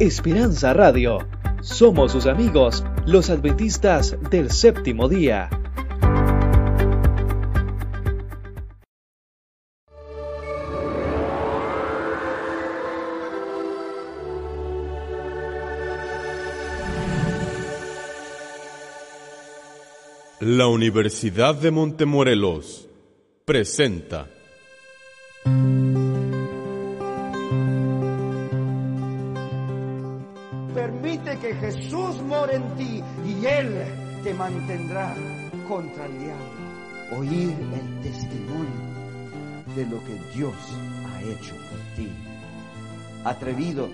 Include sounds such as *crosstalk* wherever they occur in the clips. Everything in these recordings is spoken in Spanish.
Esperanza Radio. Somos sus amigos, los adventistas del séptimo día. La Universidad de Montemorelos presenta More en ti y Él te mantendrá contra el diablo. Oír el testimonio de lo que Dios ha hecho por ti. Atrevido,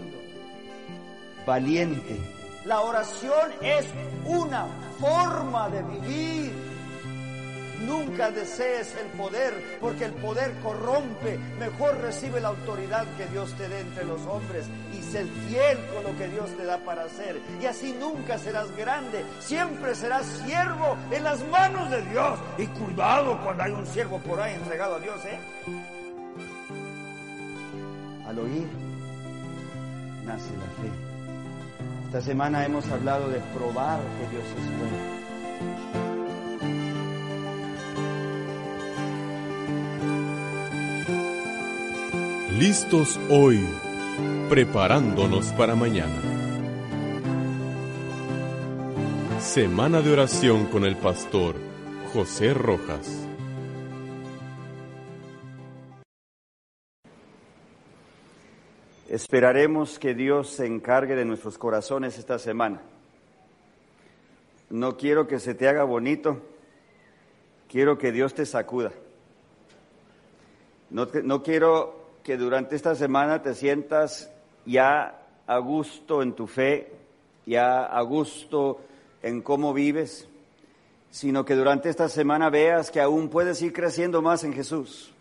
valiente. La oración es una forma de vivir. Nunca desees el poder, porque el poder corrompe. Mejor recibe la autoridad que Dios te dé entre los hombres y sé fiel con lo que Dios te da para hacer. Y así nunca serás grande, siempre serás siervo en las manos de Dios. Y cuidado cuando hay un siervo por ahí entregado a Dios, ¿eh? Al oír, nace la fe. Esta semana hemos hablado de probar que Dios es bueno. Listos hoy, preparándonos para mañana. Semana de oración con el pastor José Rojas. Esperaremos que Dios se encargue de nuestros corazones esta semana. No quiero que se te haga bonito, quiero que Dios te sacuda. No, no quiero que durante esta semana te sientas ya a gusto en tu fe, ya a gusto en cómo vives, sino que durante esta semana veas que aún puedes ir creciendo más en Jesús.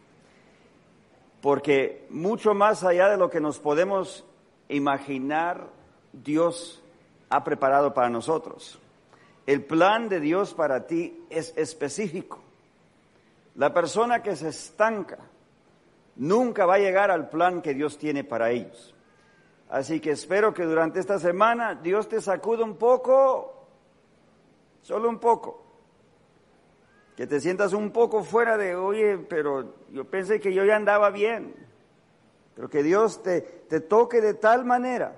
Porque mucho más allá de lo que nos podemos imaginar, Dios ha preparado para nosotros. El plan de Dios para ti es específico. La persona que se estanca nunca va a llegar al plan que Dios tiene para ellos. Así que espero que durante esta semana Dios te sacuda un poco, solo un poco. Que te sientas un poco fuera de, oye, pero yo pensé que yo ya andaba bien. Pero que Dios te, te toque de tal manera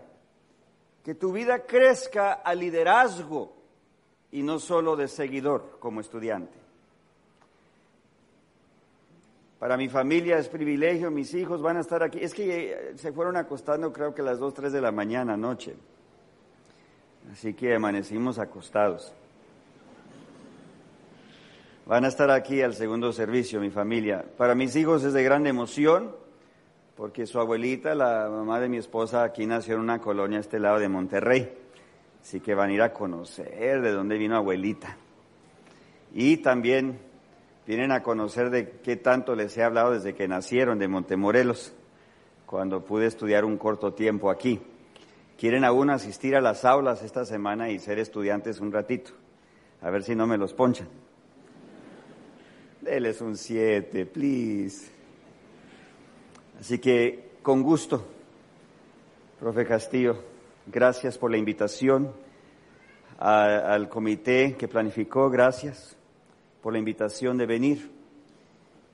que tu vida crezca a liderazgo y no solo de seguidor como estudiante. Para mi familia es privilegio, mis hijos van a estar aquí. Es que eh, se fueron acostando creo que a las 2, 3 de la mañana anoche. Así que amanecimos acostados. Van a estar aquí al segundo servicio, mi familia. Para mis hijos es de gran emoción, porque su abuelita, la mamá de mi esposa, aquí nació en una colonia a este lado de Monterrey. Así que van a ir a conocer de dónde vino abuelita. Y también vienen a conocer de qué tanto les he hablado desde que nacieron de Montemorelos, cuando pude estudiar un corto tiempo aquí. Quieren aún asistir a las aulas esta semana y ser estudiantes un ratito. A ver si no me los ponchan. Deles un 7, please. Así que, con gusto, profe Castillo, gracias por la invitación al comité que planificó, gracias por la invitación de venir.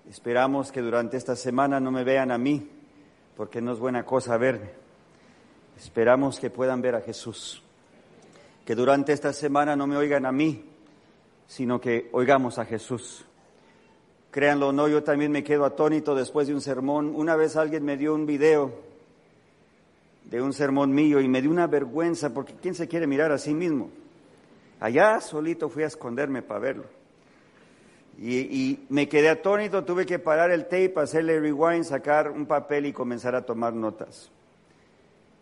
Esperamos que durante esta semana no me vean a mí, porque no es buena cosa verme. Esperamos que puedan ver a Jesús. Que durante esta semana no me oigan a mí, sino que oigamos a Jesús. Créanlo o no, yo también me quedo atónito después de un sermón. Una vez alguien me dio un video de un sermón mío y me dio una vergüenza porque ¿quién se quiere mirar a sí mismo? Allá solito fui a esconderme para verlo. Y, me quedé atónito, tuve que parar el tape, hacerle rewind, sacar un papel y comenzar a tomar notas.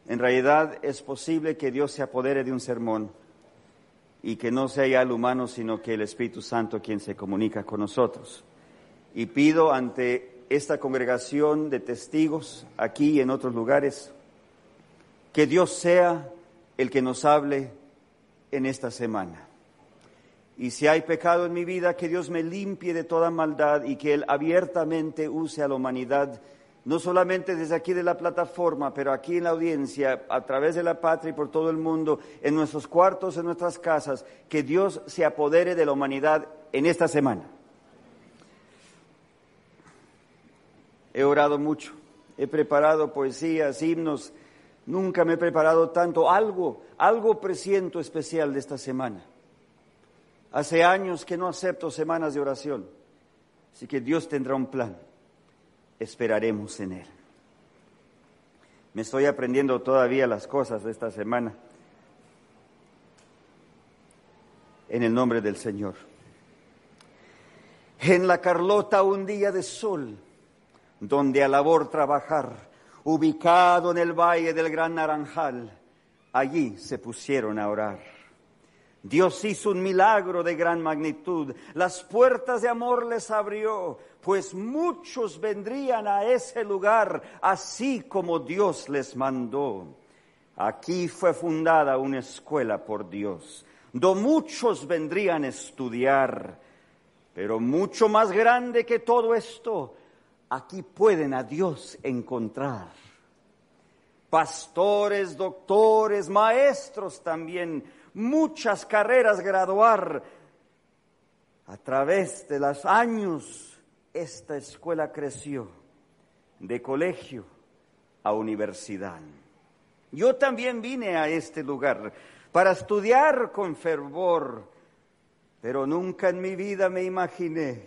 En realidad es posible que Dios se apodere de un sermón y que no sea ya el humano, sino que el Espíritu Santo quien se comunica con nosotros. Y pido ante esta congregación de testigos, aquí y en otros lugares, que Dios sea el que nos hable en esta semana. Y si hay pecado en mi vida, que Dios me limpie de toda maldad y que Él abiertamente use a la humanidad no solamente desde aquí de la plataforma, pero aquí en la audiencia, a través de la patria y por todo el mundo, en nuestros cuartos, en nuestras casas, que Dios se apodere de la humanidad en esta semana. He orado mucho, he preparado poesías, himnos, nunca me he preparado tanto, algo, algo presiento especial de esta semana. Hace años que no acepto semanas de oración, así que Dios tendrá un plan esperaremos en Él. Me estoy aprendiendo todavía las cosas de esta semana. En el nombre del Señor. En la Carlota un día de sol, donde a labor trabajar, ubicado en el valle del Gran Naranjal, allí se pusieron a orar. Dios hizo un milagro de gran magnitud. Las puertas de amor les abrió, pues muchos vendrían a ese lugar, así como Dios les mandó. Aquí fue fundada una escuela por Dios, donde muchos vendrían a estudiar. Pero mucho más grande que todo esto, aquí pueden a Dios encontrar. Pastores, doctores, maestros también muchas carreras graduar. A través de los años, esta escuela creció de colegio a universidad. Yo también vine a este lugar para estudiar con fervor, pero nunca en mi vida me imaginé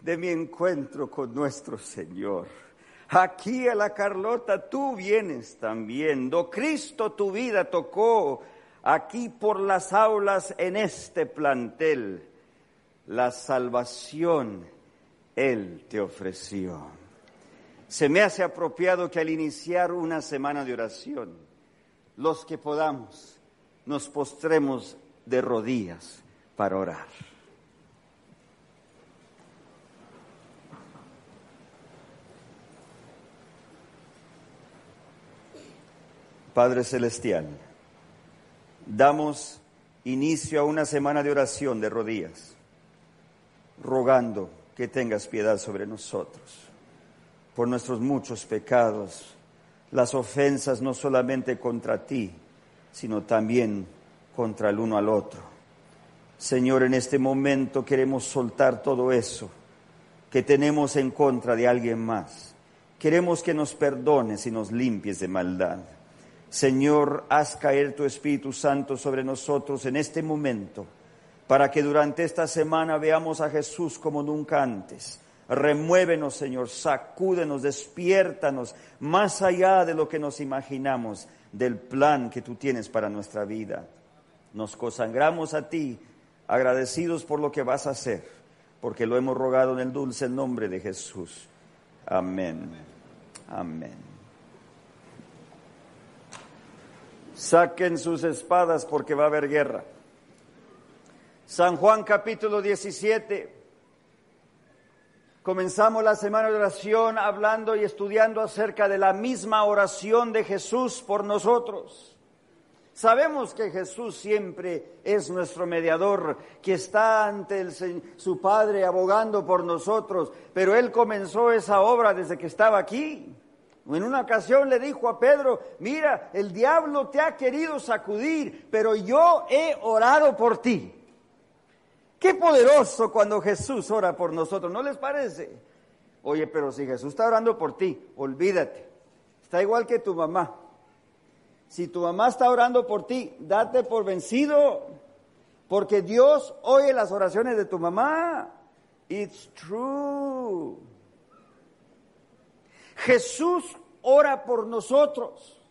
de mi encuentro con nuestro Señor. Aquí a la Carlota tú vienes también. Do Cristo tu vida tocó aquí por las aulas en este plantel, la salvación Él te ofreció. Se me hace apropiado que al iniciar una semana de oración, los que podamos, nos postremos de rodillas para orar. Padre Celestial, damos inicio a una semana de oración de rodillas, rogando que tengas piedad sobre nosotros, por nuestros muchos pecados, las ofensas no solamente contra ti, sino también contra el uno al otro. Señor, en este momento queremos soltar todo eso que tenemos en contra de alguien más. Queremos que nos perdones y nos limpies de maldad. Señor, haz caer tu Espíritu Santo sobre nosotros en este momento, para que durante esta semana veamos a Jesús como nunca antes. Remuévenos, Señor, sacúdenos, despiértanos más allá de lo que nos imaginamos del plan que tú tienes para nuestra vida. Nos consagramos a ti, agradecidos por lo que vas a hacer, porque lo hemos rogado en el dulce nombre de Jesús. Amén. Amén. Saquen sus espadas porque va a haber guerra. San Juan capítulo 17. Comenzamos la semana de oración hablando y estudiando acerca de la misma oración de Jesús por nosotros. Sabemos que Jesús siempre es nuestro mediador, que está ante su Padre abogando por nosotros, pero Él comenzó esa obra desde que estaba aquí. En una ocasión le dijo a Pedro, mira, el diablo te ha querido sacudir, pero yo he orado por ti. Qué poderoso cuando Jesús ora por nosotros, ¿no les parece? Oye, pero si Jesús está orando por ti, olvídate. Está igual que tu mamá. Si tu mamá está orando por ti, date por vencido, porque Dios oye las oraciones de tu mamá. It's true. Jesús ora por nosotros.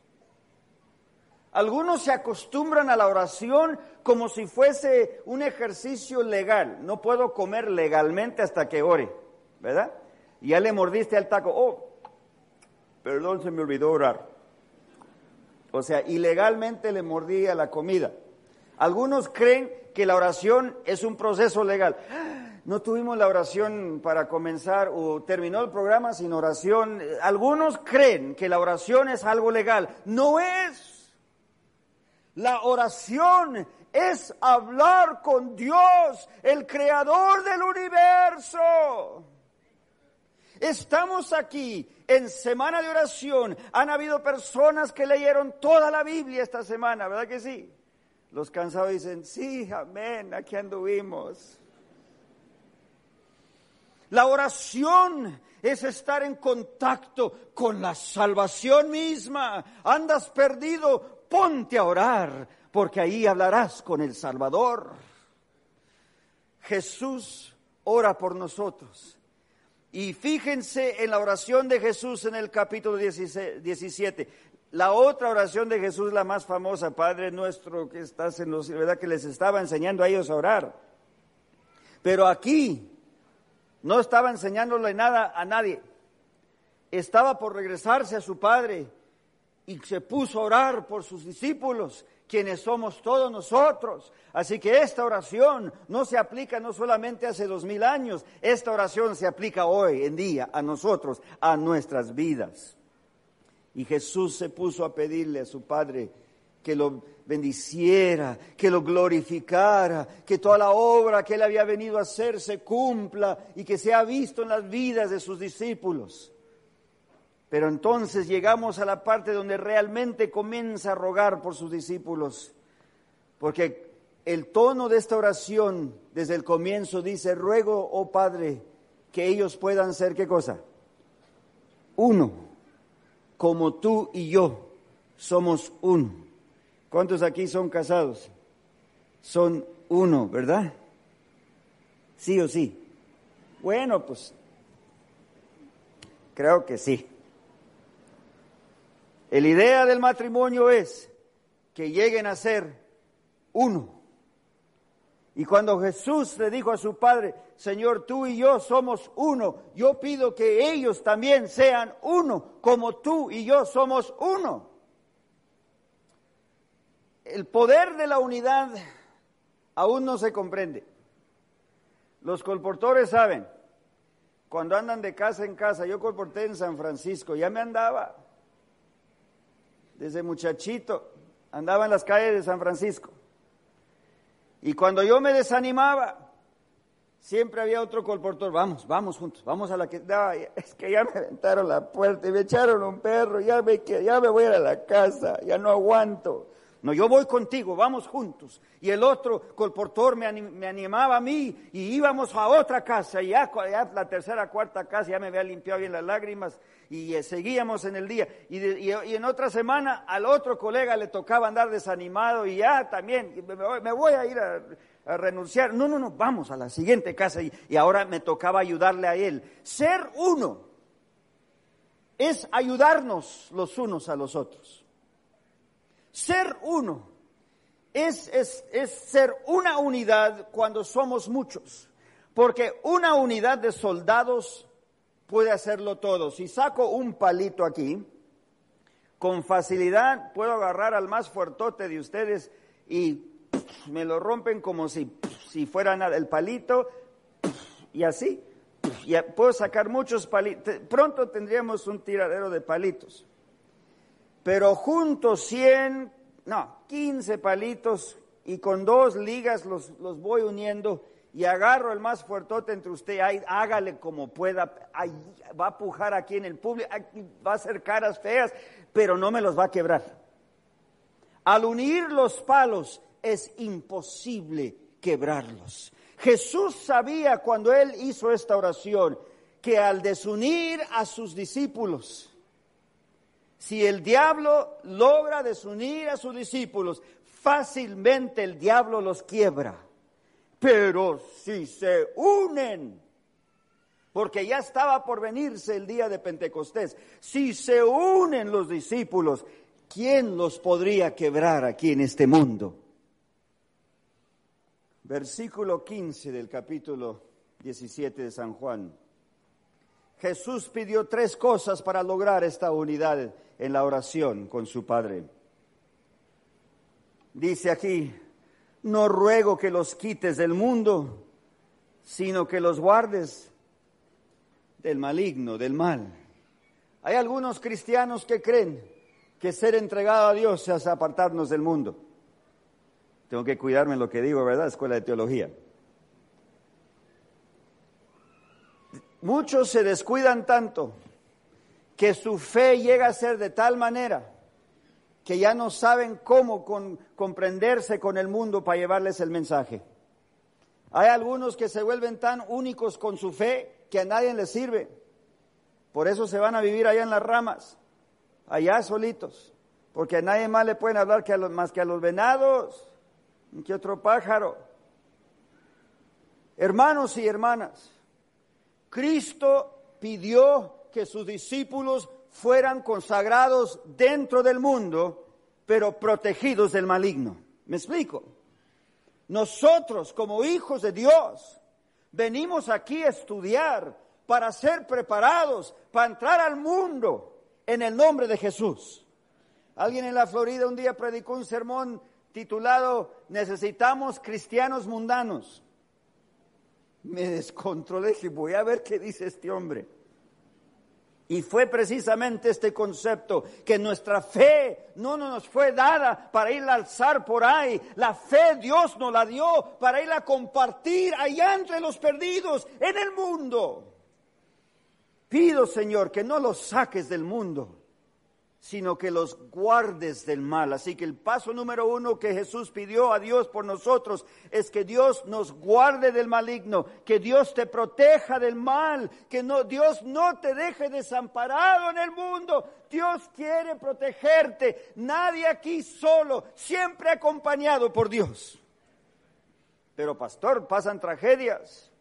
Algunos se acostumbran a la oración como si fuese un ejercicio legal. No puedo comer legalmente hasta que ore, ¿verdad? Y ya le mordiste al taco. Oh, perdón, se me olvidó orar. O sea, ilegalmente le mordí a la comida. Algunos creen que la oración es un proceso legal no tuvimos la oración para comenzar o terminó el programa sin oración. Algunos creen que la oración es algo legal. No es. La oración es hablar con Dios, el creador del universo. Estamos aquí en semana de oración. Han habido personas que leyeron toda la Biblia esta semana, ¿verdad que sí? Los cansados dicen, sí, amén, aquí anduvimos. La oración es estar en contacto con la salvación misma. Andas perdido, ponte a orar, porque ahí hablarás con el Salvador. Jesús ora por nosotros. Y fíjense en la oración de Jesús en el capítulo 17. La otra oración de Jesús, la más famosa, Padre nuestro que estás en los ¿verdad? Que les estaba enseñando a ellos a orar. Pero aquí no estaba enseñándole nada a nadie. Estaba por regresarse a su Padre y se puso a orar por sus discípulos quienes somos todos nosotros. Así que esta oración no se aplica no solamente hace dos mil años, esta oración se aplica hoy en día a nosotros, a nuestras vidas. Y Jesús se puso a pedirle a su Padre que lo bendiciera, que lo glorificara, que toda la obra que él había venido a hacer se cumpla y que sea visto en las vidas de sus discípulos. Pero entonces llegamos a la parte donde realmente comienza a rogar por sus discípulos, porque el tono de esta oración desde el comienzo dice, ruego, oh Padre, que ellos puedan ser qué cosa? Uno, como tú y yo somos uno. ¿Cuántos aquí son casados? Son uno, ¿verdad? Sí o sí. Bueno, pues creo que sí. La idea del matrimonio es que lleguen a ser uno. Y cuando Jesús le dijo a su padre, Señor, tú y yo somos uno, yo pido que ellos también sean uno, como tú y yo somos uno. El poder de la unidad aún no se comprende. Los colportores saben, cuando andan de casa en casa, yo colporté en San Francisco, ya me andaba desde muchachito, andaba en las calles de San Francisco. Y cuando yo me desanimaba, siempre había otro colportor, vamos, vamos juntos, vamos a la que... es que ya me aventaron la puerta y me echaron un perro, ya me, ya me voy a la casa, ya no aguanto. No, yo voy contigo, vamos juntos. Y el otro colportor me, animaba a mí y íbamos a otra casa. Y ya, la tercera, cuarta casa ya me había limpiado bien las lágrimas y eh, seguíamos en el día. Y, en otra semana al otro colega le tocaba andar desanimado y ya también, me, voy a ir a, renunciar. No, no, no, vamos a la siguiente casa y ahora me tocaba ayudarle a él. Ser uno es ayudarnos los unos a los otros. Ser uno es, es, ser una unidad cuando somos muchos, porque una unidad de soldados puede hacerlo todo. Si saco un palito aquí, con facilidad puedo agarrar al más fuertote de ustedes y me lo rompen como si, si fuera el palito y así. Puedo sacar muchos palitos. Pronto tendríamos un tiradero de palitos pero juntos 100, no, 15 palitos y con dos ligas los, los voy uniendo y agarro el más fuertote entre usted, hágale como pueda, va a pujar aquí en el público, va a hacer caras feas, pero no me los va a quebrar. Al unir los palos es imposible quebrarlos. Jesús sabía cuando él hizo esta oración que al desunir a sus discípulos, si el diablo logra desunir a sus discípulos, fácilmente el diablo los quiebra. Pero si se unen, porque ya estaba por venirse el día de Pentecostés, si se unen los discípulos, ¿quién los podría quebrar aquí en este mundo? Versículo 15 del capítulo 17 de San Juan. Jesús pidió tres cosas para lograr esta unidad en la oración con su Padre. Dice aquí, no ruego que los quites del mundo, sino que los guardes del maligno, del mal. Hay algunos cristianos que creen que ser entregado a Dios es apartarnos del mundo. Tengo que cuidarme lo que digo, ¿verdad? Escuela de Teología. Muchos se descuidan tanto que su fe llega a ser de tal manera que ya no saben cómo comprenderse con el mundo para llevarles el mensaje. Hay algunos que se vuelven tan únicos con su fe que a nadie les sirve. Por eso se van a vivir allá en las ramas, allá solitos, porque a nadie más le pueden hablar que a los, más que a los venados, que otro pájaro. Hermanos y hermanas, Cristo pidió que sus discípulos fueran consagrados dentro del mundo, pero protegidos del maligno. ¿Me explico? Nosotros como hijos de Dios venimos aquí a estudiar para ser preparados, para entrar al mundo en el nombre de Jesús. Alguien en la Florida un día predicó un sermón titulado Necesitamos cristianos mundanos. Me descontrolé y voy a ver qué dice este hombre. Y fue precisamente este concepto que nuestra fe no nos fue dada para ir a alzar por ahí. La fe Dios nos la dio para ir a compartir allá entre los perdidos en el mundo. Pido, Señor, que no los saques del mundo, sino que los guardes del mal. Así que el paso número uno que Jesús pidió a Dios por nosotros es que Dios nos guarde del maligno, que Dios te proteja del mal, que no, Dios no te deje desamparado en el mundo. Dios quiere protegerte. Nadie aquí solo, siempre acompañado por Dios. Pero pastor, pasan tragedias,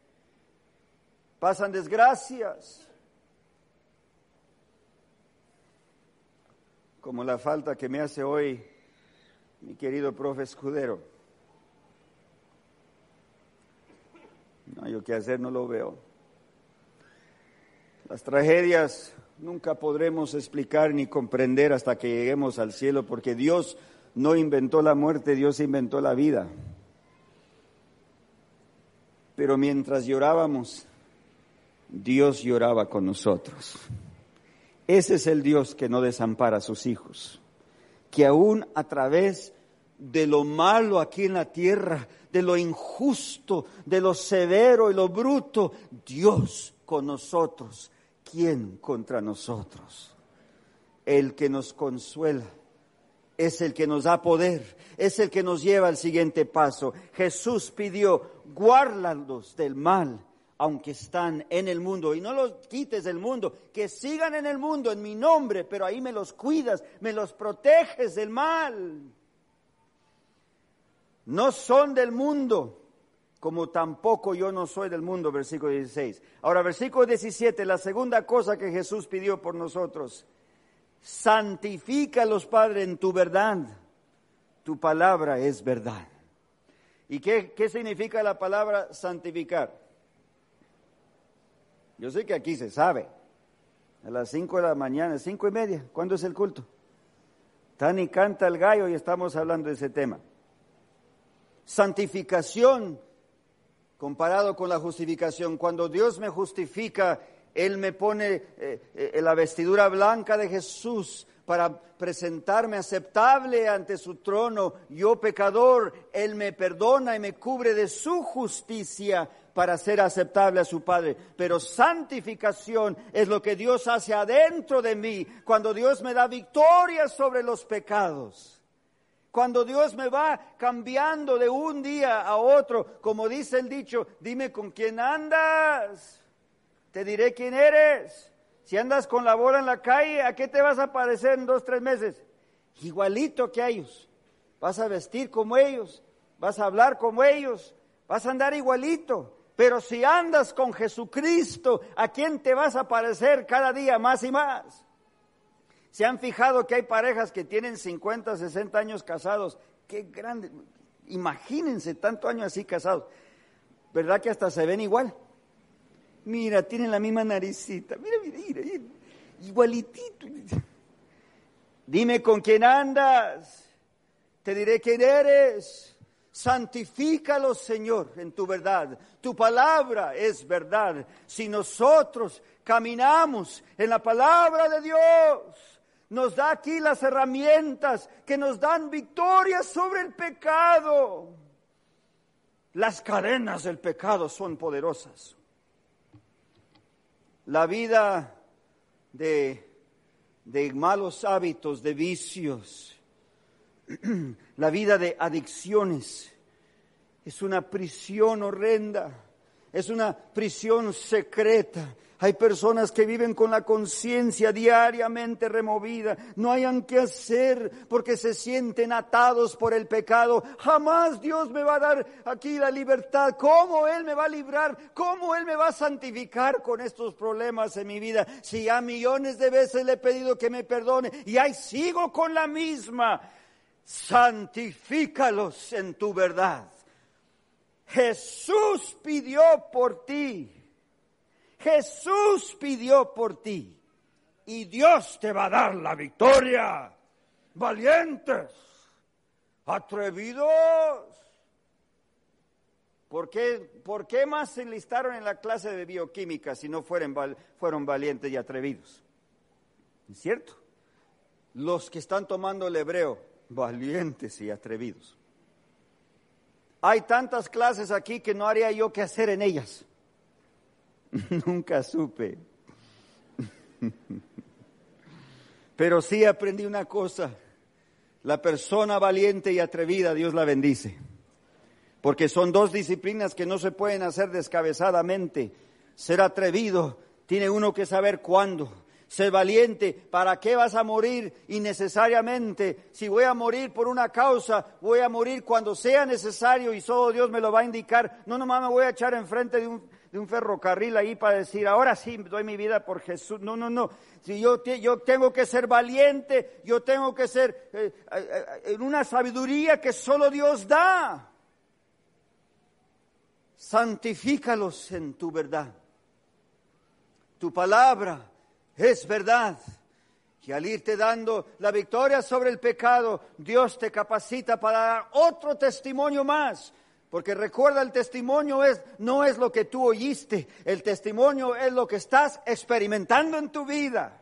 pasan desgracias como la falta que me hace hoy mi querido profe Escudero. No hay que hacer, no lo veo. Las tragedias nunca podremos explicar ni comprender hasta que lleguemos al cielo, porque Dios no inventó la muerte, Dios inventó la vida. Pero mientras llorábamos, Dios lloraba con nosotros. Ese es el Dios que no desampara a sus hijos, que aún a través de lo malo aquí en la tierra, de lo injusto, de lo severo y lo bruto, Dios con nosotros. ¿Quién contra nosotros? El que nos consuela es el que nos da poder, es el que nos lleva al siguiente paso. Jesús pidió, guárdalos del mal aunque están en el mundo, y no los quites del mundo, que sigan en el mundo en mi nombre, pero ahí me los cuidas, me los proteges del mal. No son del mundo, como tampoco yo no soy del mundo, versículo 16. Ahora, versículo 17, la segunda cosa que Jesús pidió por nosotros, santifícalos, Padre, en tu verdad. Tu palabra es verdad. ¿Y qué, qué significa la palabra santificar? Yo sé que aquí se sabe. A las cinco de la mañana, cinco y media, ¿cuándo es el culto? Tani canta el gallo y estamos hablando de ese tema. Santificación comparado con la justificación. Cuando Dios me justifica, Él me pone eh, eh, la vestidura blanca de Jesús para presentarme aceptable ante su trono. Yo pecador, Él me perdona y me cubre de su justicia para ser aceptable a su Padre. Pero santificación es lo que Dios hace adentro de mí cuando Dios me da victoria sobre los pecados. Cuando Dios me va cambiando de un día a otro, como dice el dicho, dime con quién andas, te diré quién eres. Si andas con la bola en la calle, ¿a qué te vas a parecer en dos, tres meses? Igualito que ellos. Vas a vestir como ellos, vas a hablar como ellos, vas a andar igualito. Pero si andas con Jesucristo, ¿a quién te vas a parecer cada día más y más? ¿Se han fijado que hay parejas que tienen 50, 60 años casados? Qué grande. Imagínense tanto años así casados. ¿Verdad que hasta se ven igual? Mira, tienen la misma naricita. Mira, mira, mira. Igualitito. Dime con quién andas. Te diré quién eres. Santifícalo, Señor, en tu verdad. Tu palabra es verdad. Si nosotros caminamos en la palabra de Dios, nos da aquí las herramientas que nos dan victoria sobre el pecado. Las cadenas del pecado son poderosas. la vida de, de malos hábitos, de vicios, *clears throat* la vida de adicciones, es una prisión horrenda, es una prisión secreta. Hay personas que viven con la conciencia diariamente removida, no hayan qué hacer porque se sienten atados por el pecado. Jamás Dios me va a dar aquí la libertad. ¿Cómo Él me va a librar? ¿Cómo Él me va a santificar con estos problemas en mi vida? Si ya millones de veces le he pedido que me perdone y ahí sigo con la misma. Santifícalos en tu verdad. Jesús pidió por ti. Jesús pidió por ti. Y Dios te va a dar la victoria. Valientes, atrevidos. ¿Por qué, ¿Por qué más se enlistaron en la clase de bioquímica si no fueron, fueron valientes y atrevidos? ¿Es cierto? Los que están tomando el hebreo, valientes y atrevidos. Hay tantas clases aquí que no haría yo qué hacer en ellas. *laughs* Nunca supe. *laughs* Pero sí aprendí una cosa. La persona valiente y atrevida, Dios la bendice. Porque son dos disciplinas que no se pueden hacer descabezadamente. Ser atrevido tiene uno que saber cuándo ser valiente. ¿Para qué vas a morir innecesariamente? Si voy a morir por una causa, voy a morir cuando sea necesario y solo Dios me lo va a indicar. No nomás me voy a echar enfrente de un, de un ferrocarril ahí para decir, ahora sí doy mi vida por Jesús. No, no, no. Si yo, yo tengo que ser valiente, yo tengo que ser eh, eh, eh, en una sabiduría que solo Dios da. Santifícalos en tu verdad. Tu palabra es verdad que al irte dando la victoria sobre el pecado, Dios te capacita para dar otro testimonio más. Porque recuerda, el testimonio es, no es lo que tú oíste, el testimonio es lo que estás experimentando en tu vida.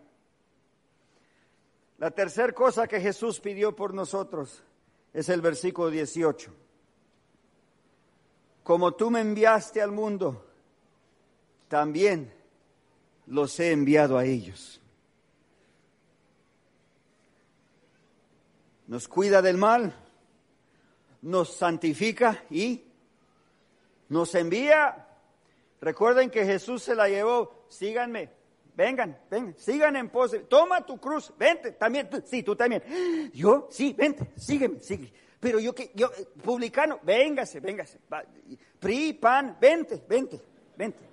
La tercera cosa que Jesús pidió por nosotros es el versículo 18. Como tú me enviaste al mundo, también los he enviado a ellos. Nos cuida del mal, nos santifica y nos envía. Recuerden que Jesús se la llevó, síganme, vengan, vengan, sigan en pos. Toma tu cruz, vente, también, sí, tú también. Yo, sí, vente, sígueme, sígueme. Pero yo que, yo, publicano, véngase, véngase. PRI, PAN, vente, vente, vente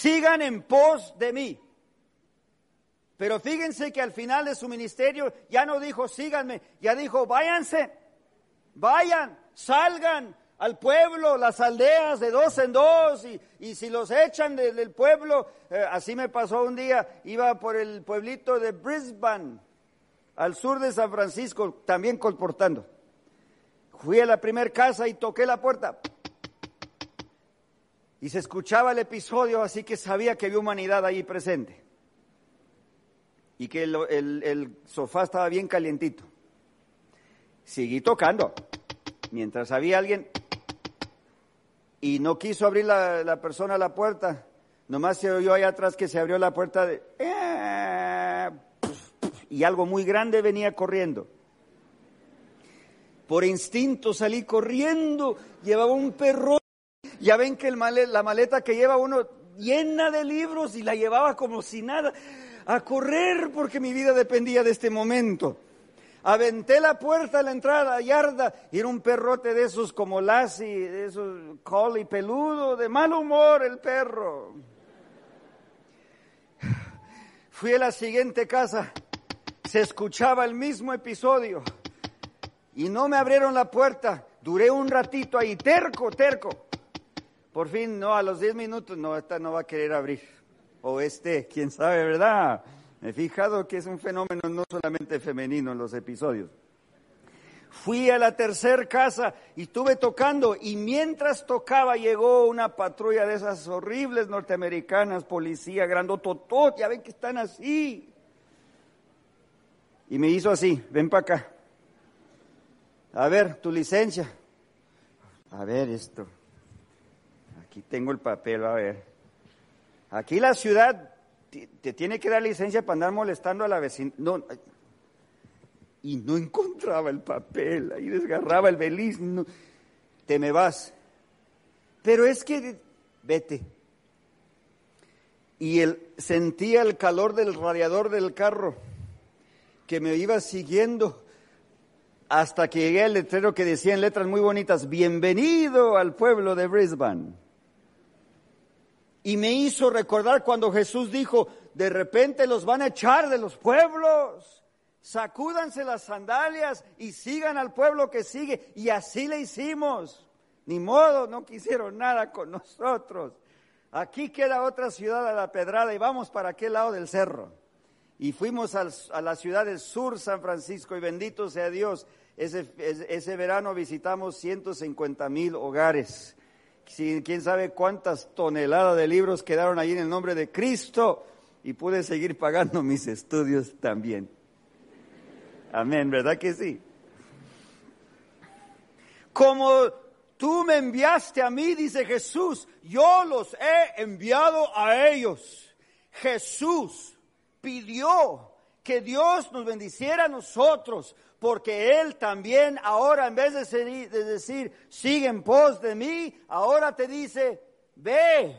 sigan en pos de mí. Pero fíjense que al final de su ministerio ya no dijo síganme, ya dijo váyanse, vayan, salgan al pueblo, las aldeas de dos en dos, y, si los echan del pueblo, eh, así me pasó un día, iba por el pueblito de Brisbane, al sur de San Francisco, también colportando. Fui a la primera casa y toqué la puerta, y se escuchaba el episodio, así que sabía que había humanidad ahí presente. Y que el, sofá estaba bien calientito. Seguí tocando. Mientras había alguien y no quiso abrir la, la persona la puerta, nomás se oyó ahí atrás que se abrió la puerta de... Y algo muy grande venía corriendo. Por instinto salí corriendo, llevaba un perro ya ven que la maleta que lleva uno llena de libros y la llevaba como si nada, a correr porque mi vida dependía de este momento. Aventé la puerta a la entrada, yarda, y era un perrote de esos como Lassie, de esos collie peludo, de mal humor el perro. Fui a la siguiente casa, se escuchaba el mismo episodio y no me abrieron la puerta. Duré un ratito ahí, terco, terco. Por fin, no, a los 10 minutos, no, esta no va a querer abrir. O este, quién sabe, ¿verdad? Me he fijado que es un fenómeno no solamente femenino en los episodios. Fui a la tercera casa y estuve tocando y mientras tocaba llegó una patrulla de esas horribles norteamericanas, policía, grandototot, ya ven que están así. Y me hizo así, ven para acá. A ver, tu licencia. A ver esto. Aquí tengo el papel, a ver. Aquí la ciudad te tiene que dar licencia para andar molestando a la vecina. No, y no encontraba el papel, ahí desgarraba el beliz, te me vas. Pero es que, vete. Y él sentía el calor del radiador del carro que me iba siguiendo hasta que llegué al letrero que decía en letras muy bonitas, bienvenido al pueblo de Brisbane. Y me hizo recordar cuando Jesús dijo, de repente los van a echar de los pueblos, sacúdanse las sandalias y sigan al pueblo que sigue. Y así le hicimos. Ni modo, no quisieron nada con nosotros. Aquí queda otra ciudad a la pedrada y vamos para aquel lado del cerro. Y fuimos a la ciudad del sur, San Francisco, y bendito sea Dios, ese, verano visitamos 150 mil hogares. Quién sabe cuántas toneladas de libros quedaron ahí en el nombre de Cristo y pude seguir pagando *laughs* mis estudios también. Amén, ¿verdad que sí? Como tú me enviaste a mí, dice Jesús, yo los he enviado a ellos. Jesús pidió que Dios nos bendiciera a nosotros, porque Él también ahora, en vez de, decir, sigue en pos de mí, ahora te dice, ve,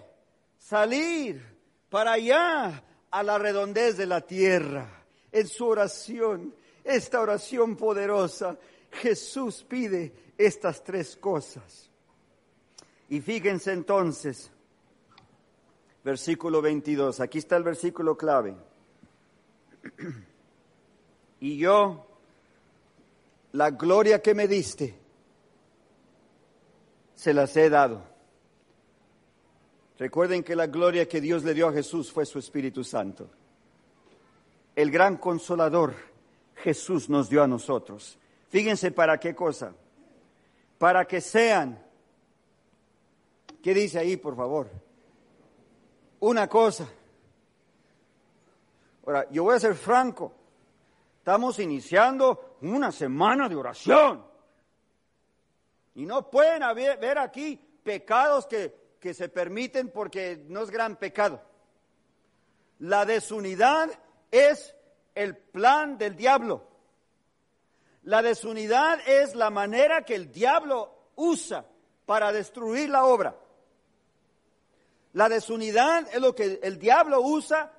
salir para allá, a la redondez de la tierra. En su oración, esta oración poderosa, Jesús pide estas tres cosas. Y fíjense entonces, versículo 22, aquí está el versículo clave. *clears throat* Y yo, la gloria que me diste, se las he dado. Recuerden que la gloria que Dios le dio a Jesús fue su Espíritu Santo. El gran consolador Jesús nos dio a nosotros. Fíjense para qué cosa. Para que sean, ¿qué dice ahí, por favor? Una cosa Ahora, yo voy a ser franco. Estamos iniciando una semana de oración. Y no pueden haber, ver aquí pecados que, que se permiten porque no es gran pecado. La desunidad es el plan del diablo. La desunidad es la manera que el diablo usa para destruir la obra. La desunidad es lo que el diablo usa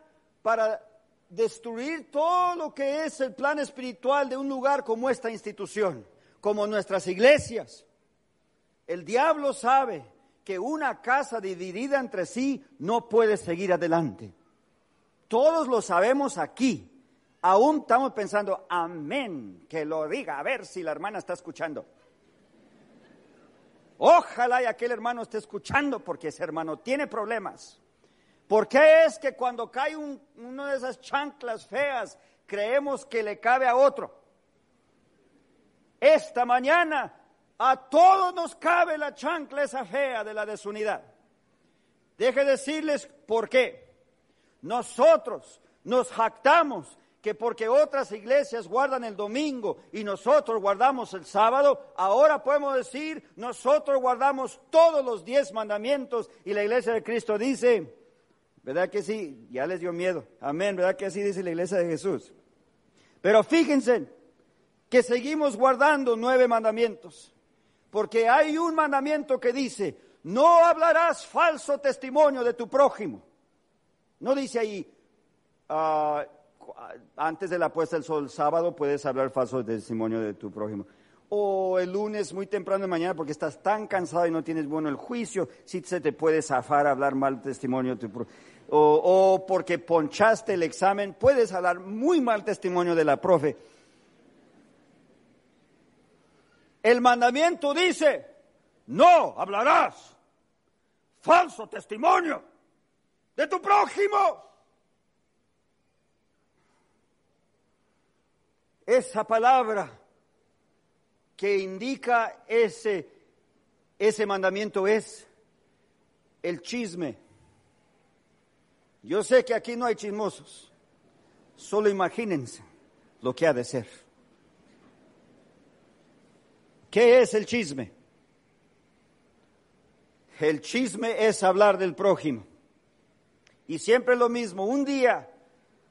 para destruir todo lo que es el plan espiritual de un lugar como esta institución, como nuestras iglesias. El diablo sabe que una casa dividida entre sí no puede seguir adelante. Todos lo sabemos aquí. Aún estamos pensando, amén, que lo diga, a ver si la hermana está escuchando. Ojalá y aquel hermano esté escuchando porque ese hermano tiene problemas. ¿Por qué es que cuando cae un, una de esas chanclas feas creemos que le cabe a otro? Esta mañana a todos nos cabe la chancla esa fea de la desunidad. Deje decirles por qué. Nosotros nos jactamos que porque otras iglesias guardan el domingo y nosotros guardamos el sábado, ahora podemos decir, nosotros guardamos todos los diez mandamientos y la iglesia de Cristo dice, ¿Verdad que sí? Ya les dio miedo. Amén. ¿Verdad que así dice la iglesia de Jesús? Pero fíjense que seguimos guardando nueve mandamientos. Porque hay un mandamiento que dice, no hablarás falso testimonio de tu prójimo. No dice ahí, ah, antes de la puesta del sol, sábado puedes hablar falso testimonio de tu prójimo. O el lunes muy temprano de mañana porque estás tan cansado y no tienes bueno el juicio, si se te puede zafar hablar mal testimonio de tu prójimo o, porque ponchaste el examen, puedes hablar muy mal testimonio de la profe. El mandamiento dice, no hablarás falso testimonio de tu prójimo. Esa palabra que indica ese, ese mandamiento es el chisme. Yo sé que aquí no hay chismosos. Solo imagínense lo que ha de ser. ¿Qué es el chisme? El chisme es hablar del prójimo. Y siempre lo mismo, un día,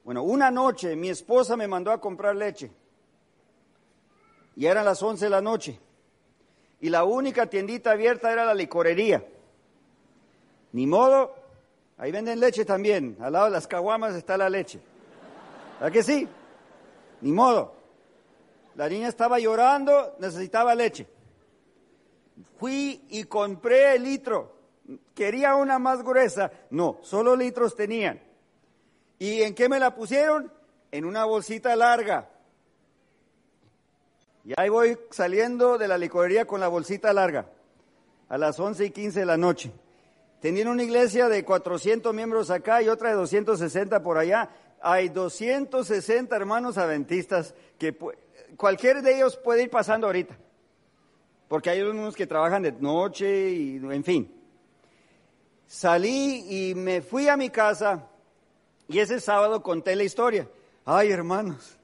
bueno, una noche mi esposa me mandó a comprar leche. Y eran las 11 de la noche. Y la única tiendita abierta era la licorería. Ni modo, ahí venden leche también. Al lado de las caguamas está la leche. ¿Verdad que sí? Ni modo. La niña estaba llorando, necesitaba leche. Fui y compré el litro. Quería una más gruesa. No, solo litros tenían. ¿Y en qué me la pusieron? En una bolsita larga. Y ahí voy saliendo de la licorería con la bolsita larga, a las 11 y 15 de la noche. Tenían una iglesia de 400 miembros acá y otra de 260 por allá. Hay 260 hermanos adventistas que cualquier de ellos puede ir pasando ahorita. Porque hay unos que trabajan de noche y en fin. Salí y me fui a mi casa y ese sábado conté la historia. Ay, hermanos,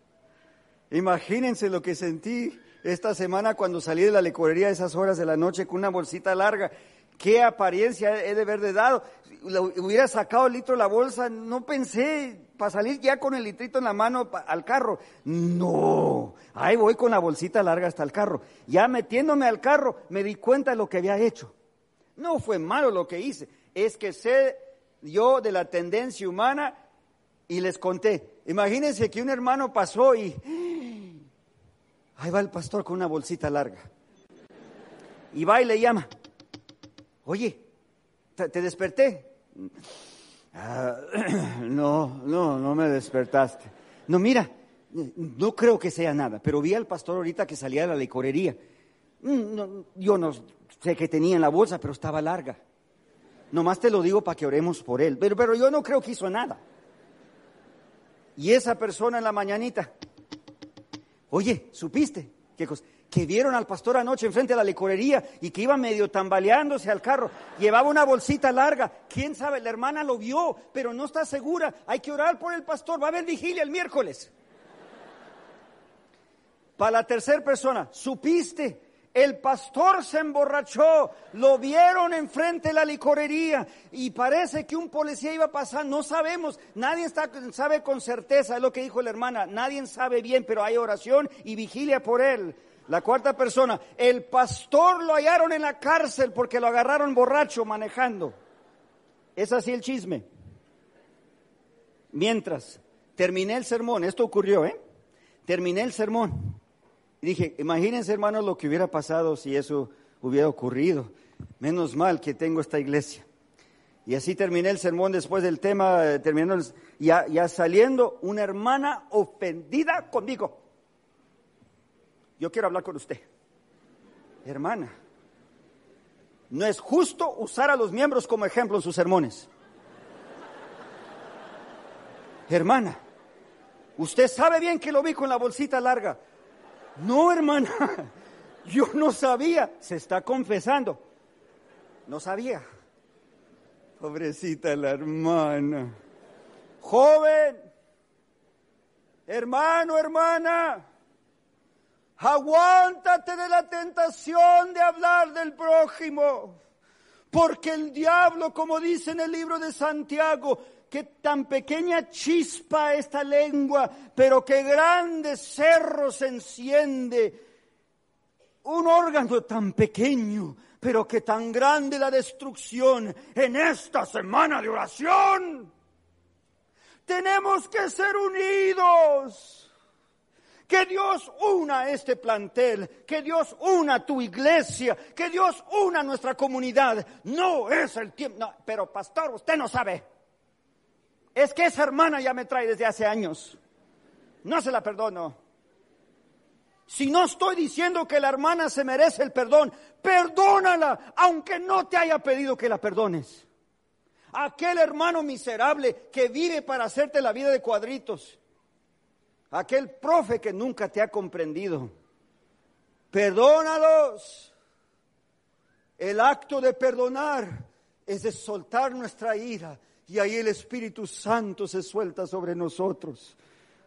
imagínense lo que sentí esta semana cuando salí de la licorería a esas horas de la noche con una bolsita larga. ¿Qué apariencia he de haber dado? Hubiera sacado el litro de la bolsa, no pensé para salir ya con el litrito en la mano al carro. No, ahí voy con la bolsita larga hasta el carro. Ya metiéndome al carro me di cuenta de lo que había hecho. No fue malo lo que hice, es que sé yo de la tendencia humana y les conté. Imagínense que un hermano pasó y ahí va el pastor con una bolsita larga. Y va y le llama. Oye, ¿te, desperté? Ah, *clears throat* no, no, no me despertaste. No, mira, no creo que sea nada, pero vi al pastor ahorita que salía de la licorería. Mm, yo no sé qué tenía en la bolsa, pero estaba larga. Nomás te lo digo para que oremos por él. Pero, pero yo no creo que hizo nada. Y esa persona en la mañanita, oye, ¿supiste? ¿Qué cosa? Que vieron al pastor anoche enfrente de la licorería y que iba medio tambaleándose al carro. Llevaba una bolsita larga. ¿Quién sabe? La hermana lo vio, pero no está segura. Hay que orar por el pastor. Va a haber vigilia el miércoles. Para la tercera persona, ¿supiste? El pastor se emborrachó, lo vieron enfrente de la licorería y parece que un policía iba a pasar, no sabemos, nadie sabe con certeza, es lo que dijo la hermana, nadie sabe bien, pero hay oración y vigilia por él. La cuarta persona, el pastor lo hallaron en la cárcel porque lo agarraron borracho manejando. Es así el chisme. Mientras terminé el sermón, esto ocurrió, ¿eh? Terminé el sermón y dije, imagínense hermanos lo que hubiera pasado si eso hubiera ocurrido. Menos mal que tengo esta iglesia. Y así terminé el sermón después del tema, eh, terminando, ya, ya saliendo una hermana ofendida conmigo. Yo quiero hablar con usted. Hermana, no es justo usar a los miembros como ejemplo en sus sermones. Hermana, usted sabe bien que lo vi con la bolsita larga. No, hermana, *laughs* yo no sabía. Se está confesando. No sabía. Pobrecita la hermana. Joven, hermano, hermana, aguántate de la tentación de hablar del prójimo. Porque el diablo, como dice en el libro de Santiago, que tan pequeña chispa esta lengua, pero qué grande cerro se enciende. Un órgano tan pequeño, pero que tan grande la destrucción en esta semana de oración. Tenemos que ser unidos. Que Dios una este plantel, que Dios una tu iglesia, que Dios una nuestra comunidad. No es el tiempo, pero pastor, usted no sabe. Es que esa hermana ya me trae desde hace años. No se la perdono. Si no estoy diciendo que la hermana se merece el perdón, perdónala, aunque no te haya pedido que la perdones. Aquel hermano miserable que vive para hacerte la vida de cuadritos. Aquel profe que nunca te ha comprendido. Perdónalos. El acto de perdonar es de soltar nuestra ira, y ahí el Espíritu Santo se suelta sobre nosotros.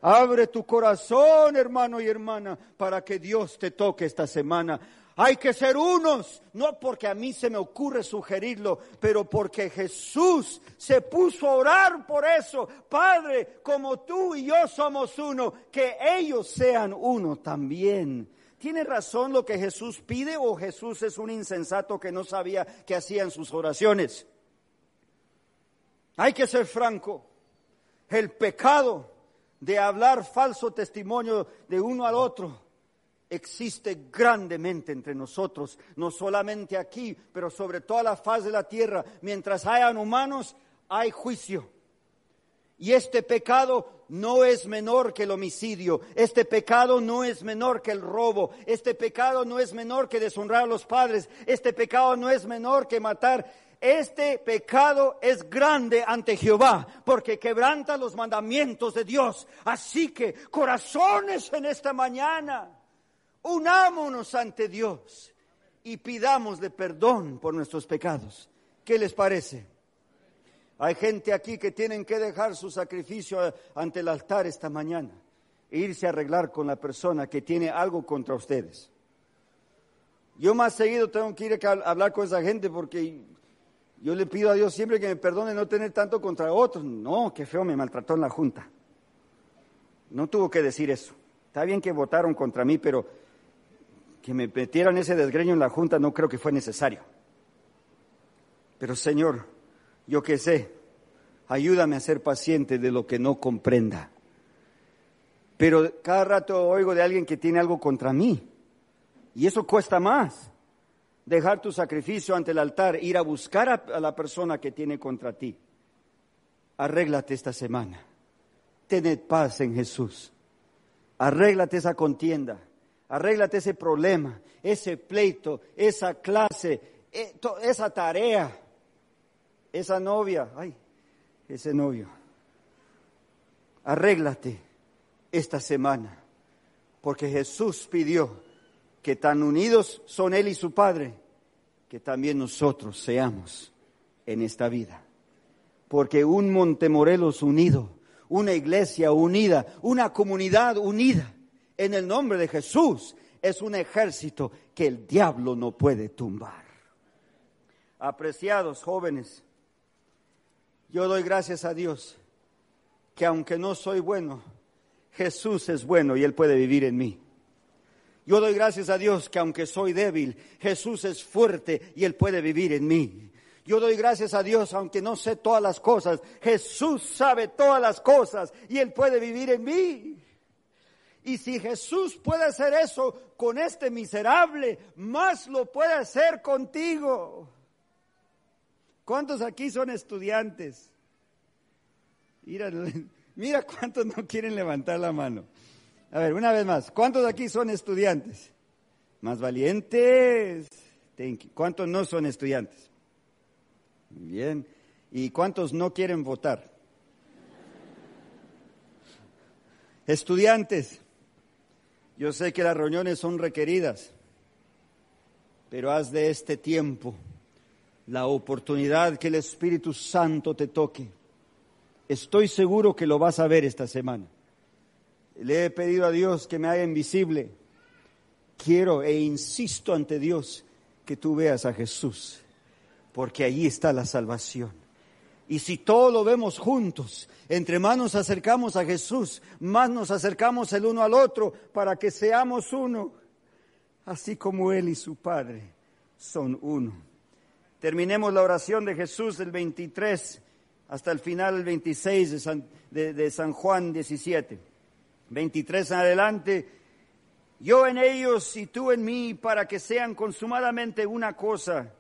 Abre tu corazón, hermano y hermana, para que Dios te toque esta semana. Hay que ser unos, no porque a mí se me ocurre sugerirlo, pero porque Jesús se puso a orar por eso. Padre, como tú y yo somos uno, que ellos sean uno también. ¿Tiene razón lo que Jesús pide o Jesús es un insensato que no sabía qué hacían sus oraciones? Hay que ser franco. El pecado de hablar falso testimonio de uno al otro existe grandemente entre nosotros, no solamente aquí, pero sobre toda la faz de la tierra. Mientras hayan humanos, hay juicio. Y este pecado no es menor que el homicidio, este pecado no es menor que el robo, este pecado no es menor que deshonrar a los padres, este pecado no es menor que matar. Este pecado es grande ante Jehová porque quebranta los mandamientos de Dios. Así que corazones en esta mañana, unámonos ante Dios y pidámosle perdón por nuestros pecados. ¿Qué les parece? Hay gente aquí que tienen que dejar su sacrificio ante el altar esta mañana e irse a arreglar con la persona que tiene algo contra ustedes. Yo más seguido tengo que ir a hablar con esa gente porque yo le pido a Dios siempre que me perdone no tener tanto contra otros. No, qué feo me maltrató en la Junta. No tuvo que decir eso. Está bien que votaron contra mí, pero que me metieran ese desgreño en la Junta no creo que fue necesario. Pero Señor, yo que sé, ayúdame a ser paciente de lo que no comprenda. Pero cada rato oigo de alguien que tiene algo contra mí. Y eso cuesta más dejar tu sacrificio ante el altar, ir a buscar a, la persona que tiene contra ti. Arréglate esta semana. Tened paz en Jesús. Arréglate esa contienda. Arréglate ese problema, ese pleito, esa clase, e, esa tarea, esa novia, ay, ese novio. Arréglate esta semana, porque Jesús pidió que tan unidos son Él y su Padre, que también nosotros seamos en esta vida. Porque un Montemorelos unido, una iglesia unida, una comunidad unida en el nombre de Jesús es un ejército que el diablo no puede tumbar. Apreciados jóvenes, yo doy gracias a Dios que aunque no soy bueno, Jesús es bueno y Él puede vivir en mí. Yo doy gracias a Dios que aunque soy débil, Jesús es fuerte y Él puede vivir en mí. Yo doy gracias a Dios aunque no sé todas las cosas, Jesús sabe todas las cosas y Él puede vivir en mí. Y si Jesús puede hacer eso con este miserable, más lo puede hacer contigo. ¿Cuántos aquí son estudiantes? Mira, *laughs* mira cuántos no quieren levantar la mano. A ver, una vez más, ¿cuántos aquí son estudiantes? Más valientes. ¿Cuántos no son estudiantes? Bien. ¿Y cuántos no quieren votar? Estudiantes, yo sé que las reuniones son requeridas, pero haz de este tiempo la oportunidad que el Espíritu Santo te toque. Estoy seguro que lo vas a ver esta semana. Le he pedido a Dios que me haga invisible. Quiero e insisto ante Dios que tú veas a Jesús, porque allí está la salvación. Y si todo lo vemos juntos, entre más nos acercamos a Jesús, más nos acercamos el uno al otro para que seamos uno, así como Él y su Padre son uno. Terminemos la oración de Jesús del 23 hasta el final, el 26 de San, de San Juan 17. 23 en adelante, yo en ellos y tú en mí, para que sean consumadamente una cosa,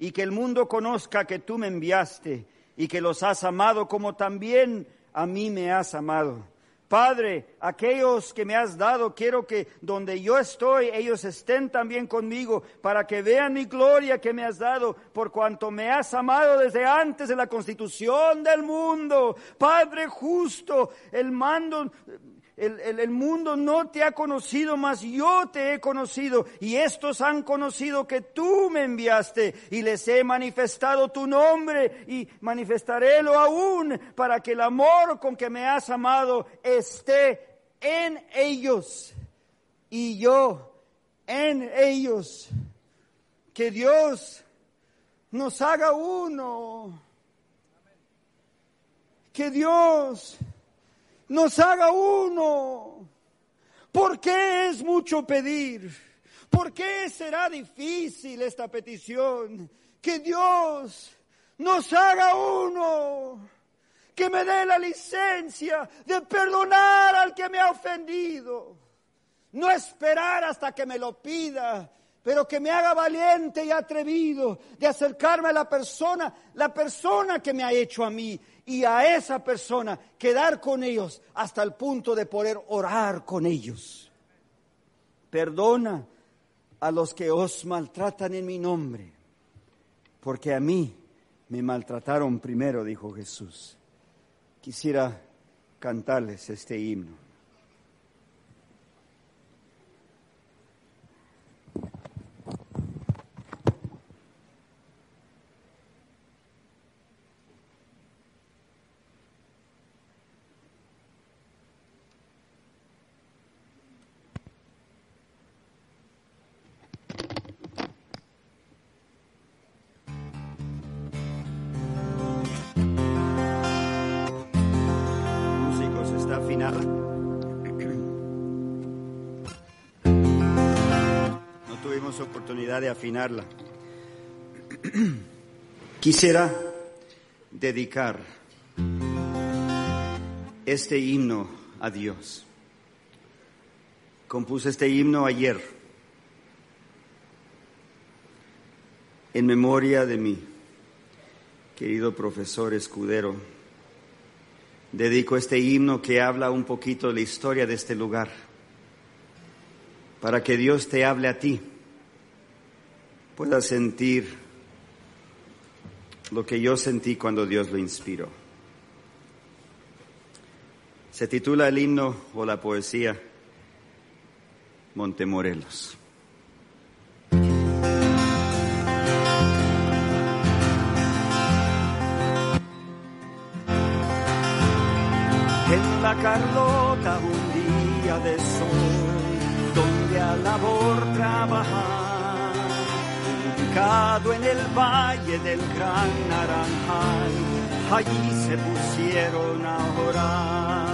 y que el mundo conozca que tú me enviaste, y que los has amado como también a mí me has amado. Padre, aquellos que me has dado, quiero que donde yo estoy, ellos estén también conmigo, para que vean mi gloria que me has dado, por cuanto me has amado desde antes de la constitución del mundo. Padre justo, el mando el, mundo no te ha conocido, mas yo te he conocido. Y estos han conocido que tú me enviaste y les he manifestado tu nombre y manifestarélo aún para que el amor con que me has amado esté en ellos y yo en ellos. que Dios nos haga uno. Que Dios nos haga uno. ¿Por qué es mucho pedir? ¿Por qué será difícil esta petición? Que Dios nos haga uno. Que me dé la licencia de perdonar al que me ha ofendido. No esperar hasta que me lo pida, pero que me haga valiente y atrevido de acercarme a la persona, la persona que me ha hecho a mí y a esa persona quedar con ellos hasta el punto de poder orar con ellos. Perdona a los que os maltratan en mi nombre, porque a mí me maltrataron primero, dijo Jesús. Quisiera cantarles este himno. De afinarla. *clears throat* Quisiera dedicar este himno a Dios. Compuse este himno ayer en memoria de mi querido profesor escudero. Dedico este himno que habla un poquito de la historia de este lugar, para que Dios te hable a ti pueda sentir lo que yo sentí cuando Dios lo inspiró. Se titula el himno o la poesía Montemorelos. En la Carlota un día de sol, donde a labor trabajar en el valle del gran naranjal, allí se pusieron a orar.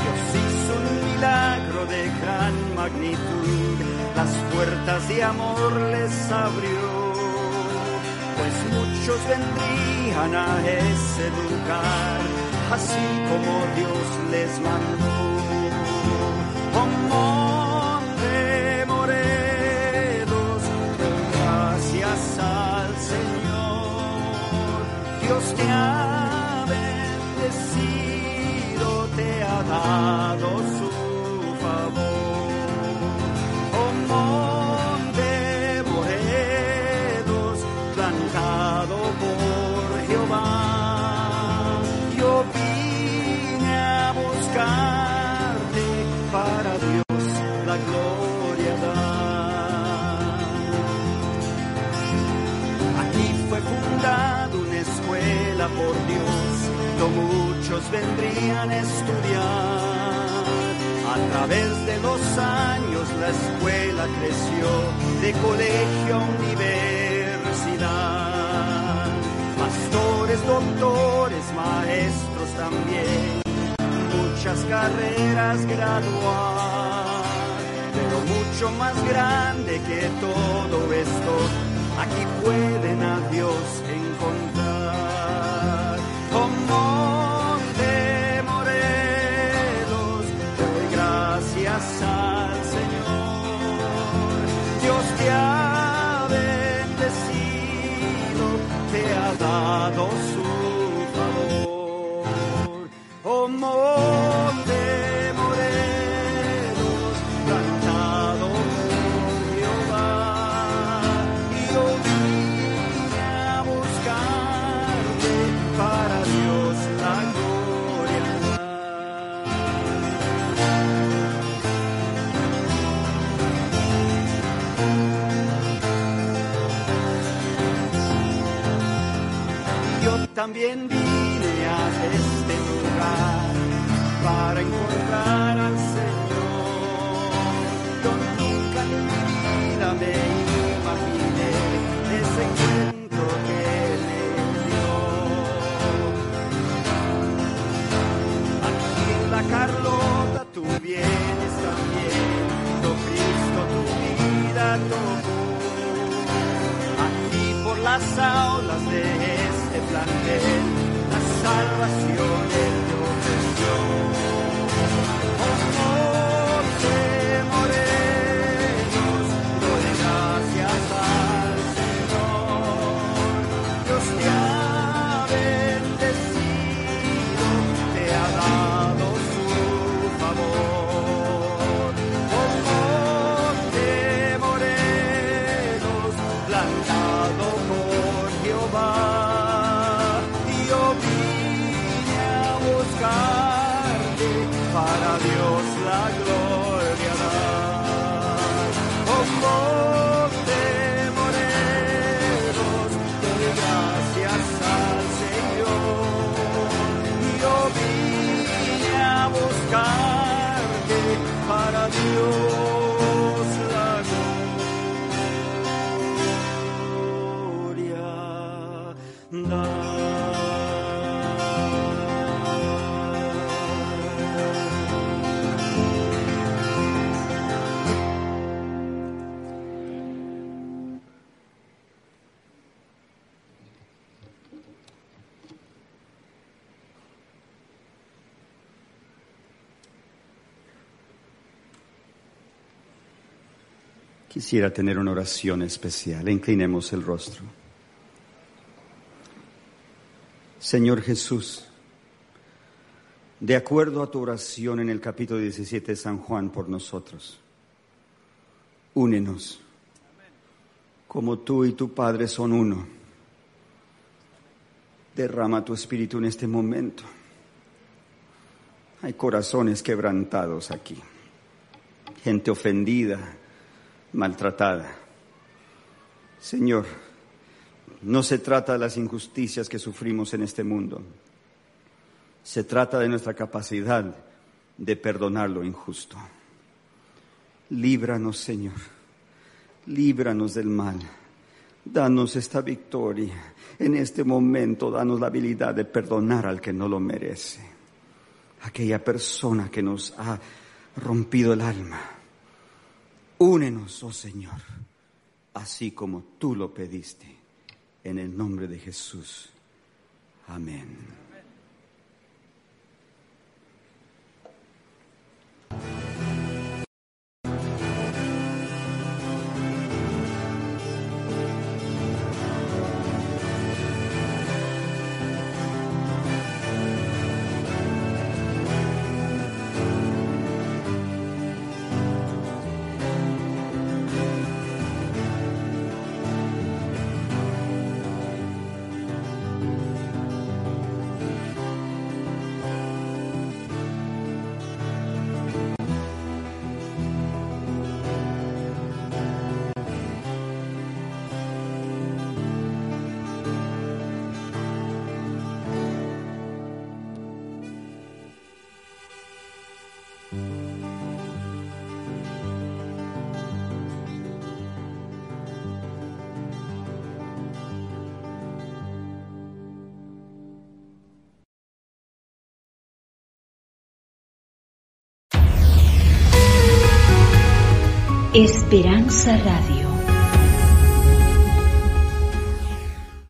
Dios hizo un milagro de gran magnitud, las puertas de amor les abrió, pues muchos vendrían a ese lugar, así como Dios les mandó. También Quisiera tener una oración especial. Inclinemos el rostro. Señor Jesús, de acuerdo a tu oración en el capítulo 17 de San Juan por nosotros, únenos como tú y tu Padre son uno. Derrama tu espíritu en este momento. Hay corazones quebrantados aquí, gente ofendida, maltratada. Señor, no se trata de las injusticias que sufrimos en este mundo, se trata de nuestra capacidad de perdonar lo injusto. Líbranos, Señor, líbranos del mal. Danos esta victoria. En este momento, danos la habilidad de perdonar al que no lo merece. Aquella persona que nos ha rompido el alma. Únenos, oh Señor, así como tú lo pediste. En el nombre de Jesús. Amén. Esperanza Radio.